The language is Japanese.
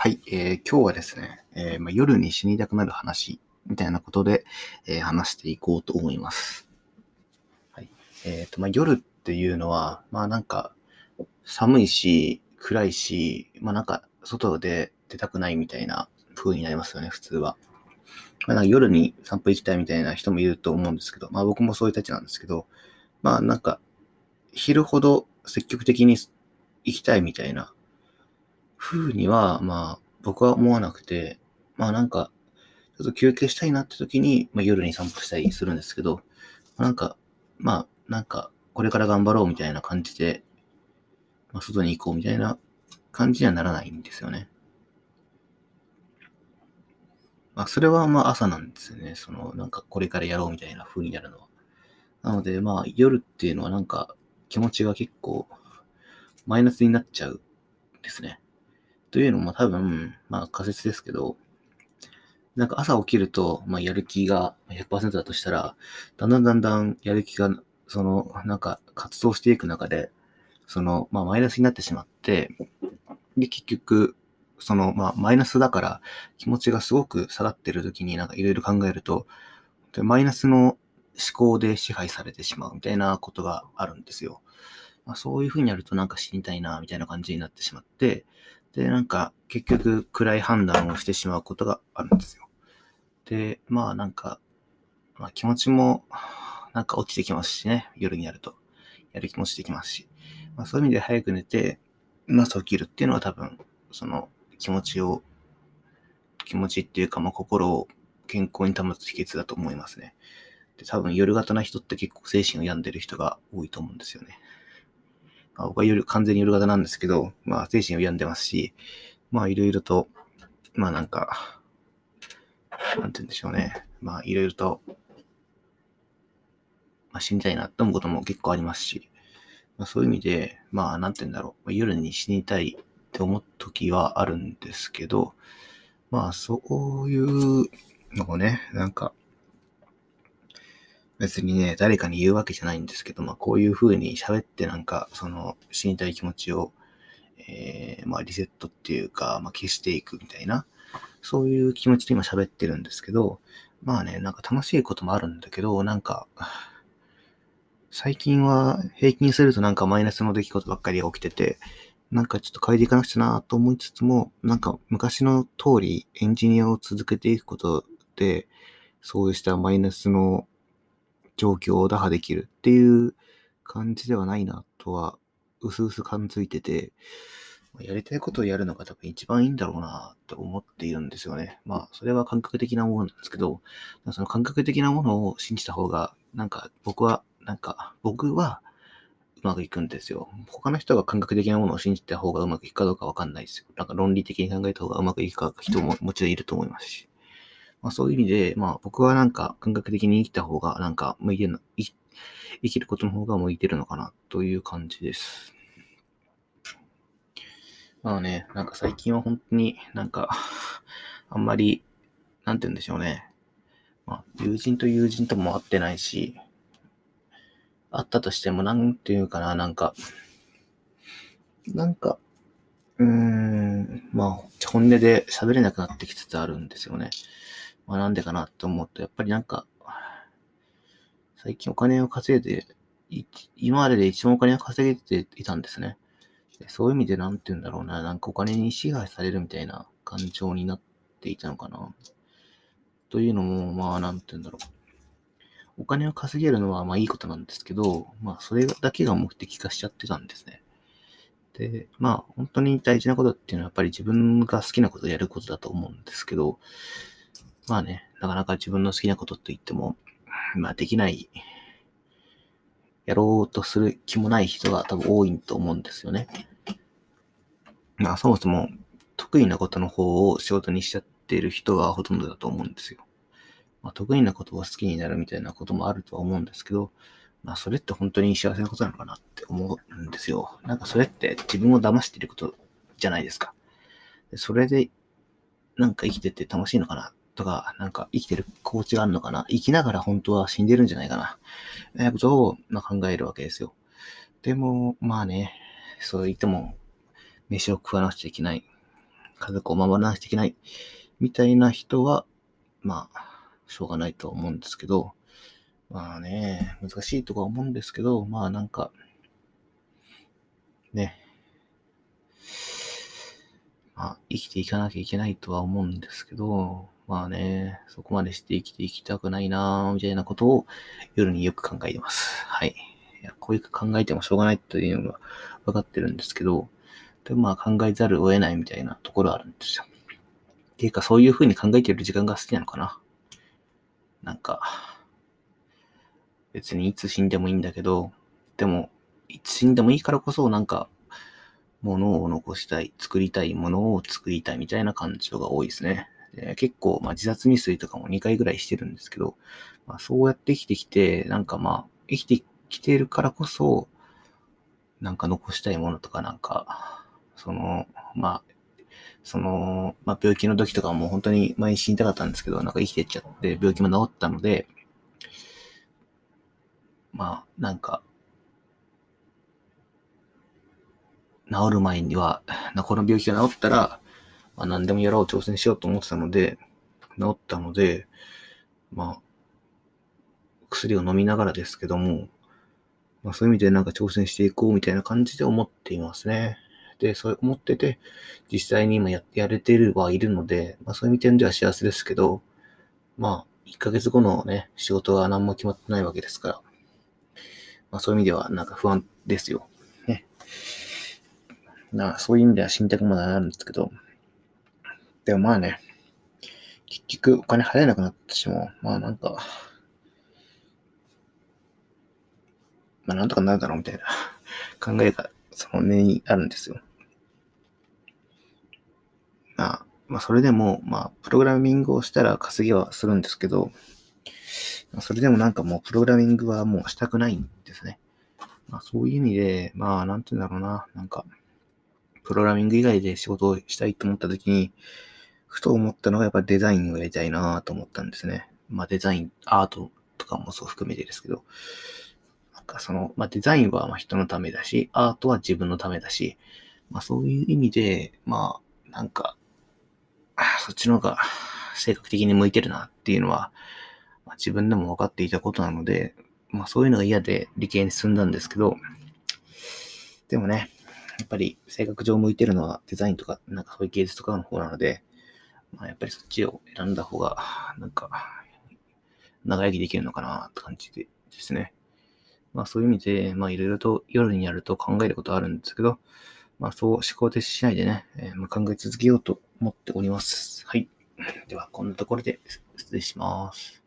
はい、えー、今日はですね、えーま、夜に死にたくなる話みたいなことで、えー、話していこうと思います。はい。えっ、と、ま、夜っていうのは、まあなんか、寒いし、暗いし、まあなんか、外で出たくないみたいな風になりますよね、普通は。まあ、なんか夜に散歩行きたいみたいな人もいると思うんですけど、まあ僕もそういうたちなんですけど、まあなんか、昼ほど積極的に行きたいみたいな風には、まあ、僕は思わなくて、まあなんか、ちょっと休憩したいなって時に、まあ、夜に散歩したりするんですけど、なんか、まあ、なんか、これから頑張ろうみたいな感じで、まあ、外に行こうみたいな感じにはならないんですよね。まあ、それはまあ朝なんですよね。その、なんかこれからやろうみたいな風になるのは。なので、まあ、夜っていうのはなんか気持ちが結構マイナスになっちゃうですね。というのも多分、まあ仮説ですけど、なんか朝起きると、まあやる気が100%だとしたら、だんだんだんだんやる気が、その、なんか活動していく中で、その、まあマイナスになってしまって、で、結局、その、まあマイナスだから気持ちがすごく下がってる時になんかいろいろ考えると、でマイナスの思考で支配されてしまうみたいなことがあるんですよ。まあ、そういう風にやるとなんか死にたいな、みたいな感じになってしまって、で、なんか、結局、暗い判断をしてしまうことがあるんですよ。で、まあなんか、まあ気持ちも、なんか落ちてきますしね、夜にやると。やる気もしてきますし。まあそういう意味で早く寝て、ま朝起きるっていうのは多分、その気持ちを、気持ちっていうか、まあ心を健康に保つ秘訣だと思いますね。で、多分夜型な人って結構精神を病んでる人が多いと思うんですよね。まあ、僕は夜、完全に夜型なんですけど、まあ、精神を病んでますし、まあ、いろいろと、まあ、なんか、なんて言うんでしょうね。まあ、いろいろと、まあ、死にたいなって思うことも結構ありますし、まあ、そういう意味で、まあ、なんて言うんだろう。ま夜に死にたいって思う時はあるんですけど、まあ、そういうのをね、なんか、別にね、誰かに言うわけじゃないんですけど、まあこういう風に喋ってなんか、その死にたい気持ちを、えー、まあリセットっていうか、まあ消していくみたいな、そういう気持ちで今喋ってるんですけど、まあね、なんか楽しいこともあるんだけど、なんか、最近は平均するとなんかマイナスの出来事ばっかりが起きてて、なんかちょっと変えていかなくちゃなと思いつつも、なんか昔の通りエンジニアを続けていくことで、そうしたマイナスの状況を打破できるっていう感じではないなとは、うすうす感づいてて、やりたいことをやるのが多分一番いいんだろうなって思っているんですよね。まあ、それは感覚的なものなんですけど、その感覚的なものを信じた方が、なんか僕は、なんか僕はうまくいくんですよ。他の人が感覚的なものを信じた方がうまくいくかどうかわかんないですよ。なんか論理的に考えた方がうまくいくか人ももちろんいると思いますし。まあそういう意味で、まあ僕はなんか感覚的に生きた方がなんか向いてるの、生きることの方が向いてるのかなという感じです。まあね、なんか最近は本当になんか、あんまり、なんて言うんでしょうね。まあ友人と友人とも会ってないし、会ったとしてもなんていうかな、なんか、なんか、うーん、まあ、本音で喋れなくなってきつつあるんですよね。まあなんでかなと思うと、やっぱりなんか、最近お金を稼いで、今までで一番お金を稼げていたんですね。そういう意味でなんて言うんだろうな、なんかお金に支配されるみたいな感情になっていたのかな。というのも、まあなんて言うんだろう。お金を稼げるのはまあいいことなんですけど、まあそれだけが目的化しちゃってたんですね。で、まあ本当に大事なことっていうのはやっぱり自分が好きなことをやることだと思うんですけど、まあね、なかなか自分の好きなことって言っても、まあできない、やろうとする気もない人が多分多いと思うんですよね。まあそもそも得意なことの方を仕事にしちゃってる人がほとんどだと思うんですよ。まあ、得意なことを好きになるみたいなこともあるとは思うんですけど、まあそれって本当に幸せなことなのかなって思うんですよ。なんかそれって自分を騙していることじゃないですか。それでなんか生きてて楽しいのかなとか、なんか生きてる心地があるのかな？生きながら本当は死んでるんじゃないかな。えことを、ま考えるわけですよ。でも、まあね、そう言っても、飯を食わなくちゃいけない。家族を守らなきゃいけない、みたいな人は、まあ、しょうがないと思うんですけど、まあね、難しいとか思うんですけど、まあなんか、ね、まあ生きていかなきゃいけないとは思うんですけど、まあね、そこまでして生きていきたくないなぁ、みたいなことを夜によく考えてます。はい。いやこういう考えてもしょうがないというのが分かってるんですけど、でもまあ考えざるを得ないみたいなところあるんですよ。っていうかそういう風に考えてる時間が好きなのかな。なんか、別にいつ死んでもいいんだけど、でも、いつ死んでもいいからこそなんか、物を残したい、作りたいものを作りたいみたいな感情が多いですね。で結構、まあ、自殺未遂とかも2回ぐらいしてるんですけど、まあ、そうやって生きてきて、なんかまあ、生きてきてるからこそ、なんか残したいものとかなんか、その、まあ、その、まあ、病気の時とかも本当に前に死にたかったんですけど、なんか生きてっちゃって、病気も治ったので、まあ、なんか、治る前には、この病気が治ったら、まあ、何でもやろう挑戦しようと思ってたので、治ったので、まあ、薬を飲みながらですけども、まあ、そういう意味でなんか挑戦していこうみたいな感じで思っていますね。で、そう思ってて、実際に今ややれてるはいるので、まあそういう意味では幸せですけど、まあ、1ヶ月後のね、仕事は何も決まってないわけですから、まあそういう意味ではなんか不安ですよ。ね。なそういう意味では死にたくもなるんですけど、でもまあね、結局お金払えなくなってしまう。まあなんか、まあなんとかなるだろうみたいな 考えがその根にあるんですよ。まあ、まあそれでも、まあプログラミングをしたら稼ぎはするんですけど、それでもなんかもうプログラミングはもうしたくないんですね。まあそういう意味で、まあなんて言うんだろうな、なんか、プログラミング以外で仕事をしたいと思った時に、ふと思ったのがやっぱデザインをやりたいなと思ったんですね。まあデザイン、アートとかもそう含めてですけど、なんかその、まあデザインはま人のためだし、アートは自分のためだし、まあそういう意味で、まあなんか、そっちの方が性格的に向いてるなっていうのは、まあ、自分でも分かっていたことなので、まあそういうのが嫌で理系に進んだんですけど、でもね、やっぱり性格上向いてるのはデザインとか、なんかそういう芸術とかの方なので、まあやっぱりそっちを選んだ方が、なんか、長生きできるのかなって感じでですね。まあそういう意味で、まあいろいろと夜にやると考えることあるんですけど、まあそう思考停止しないでね、えー、まあ、考え続けようと思っております。はい。では、こんなところで失礼します。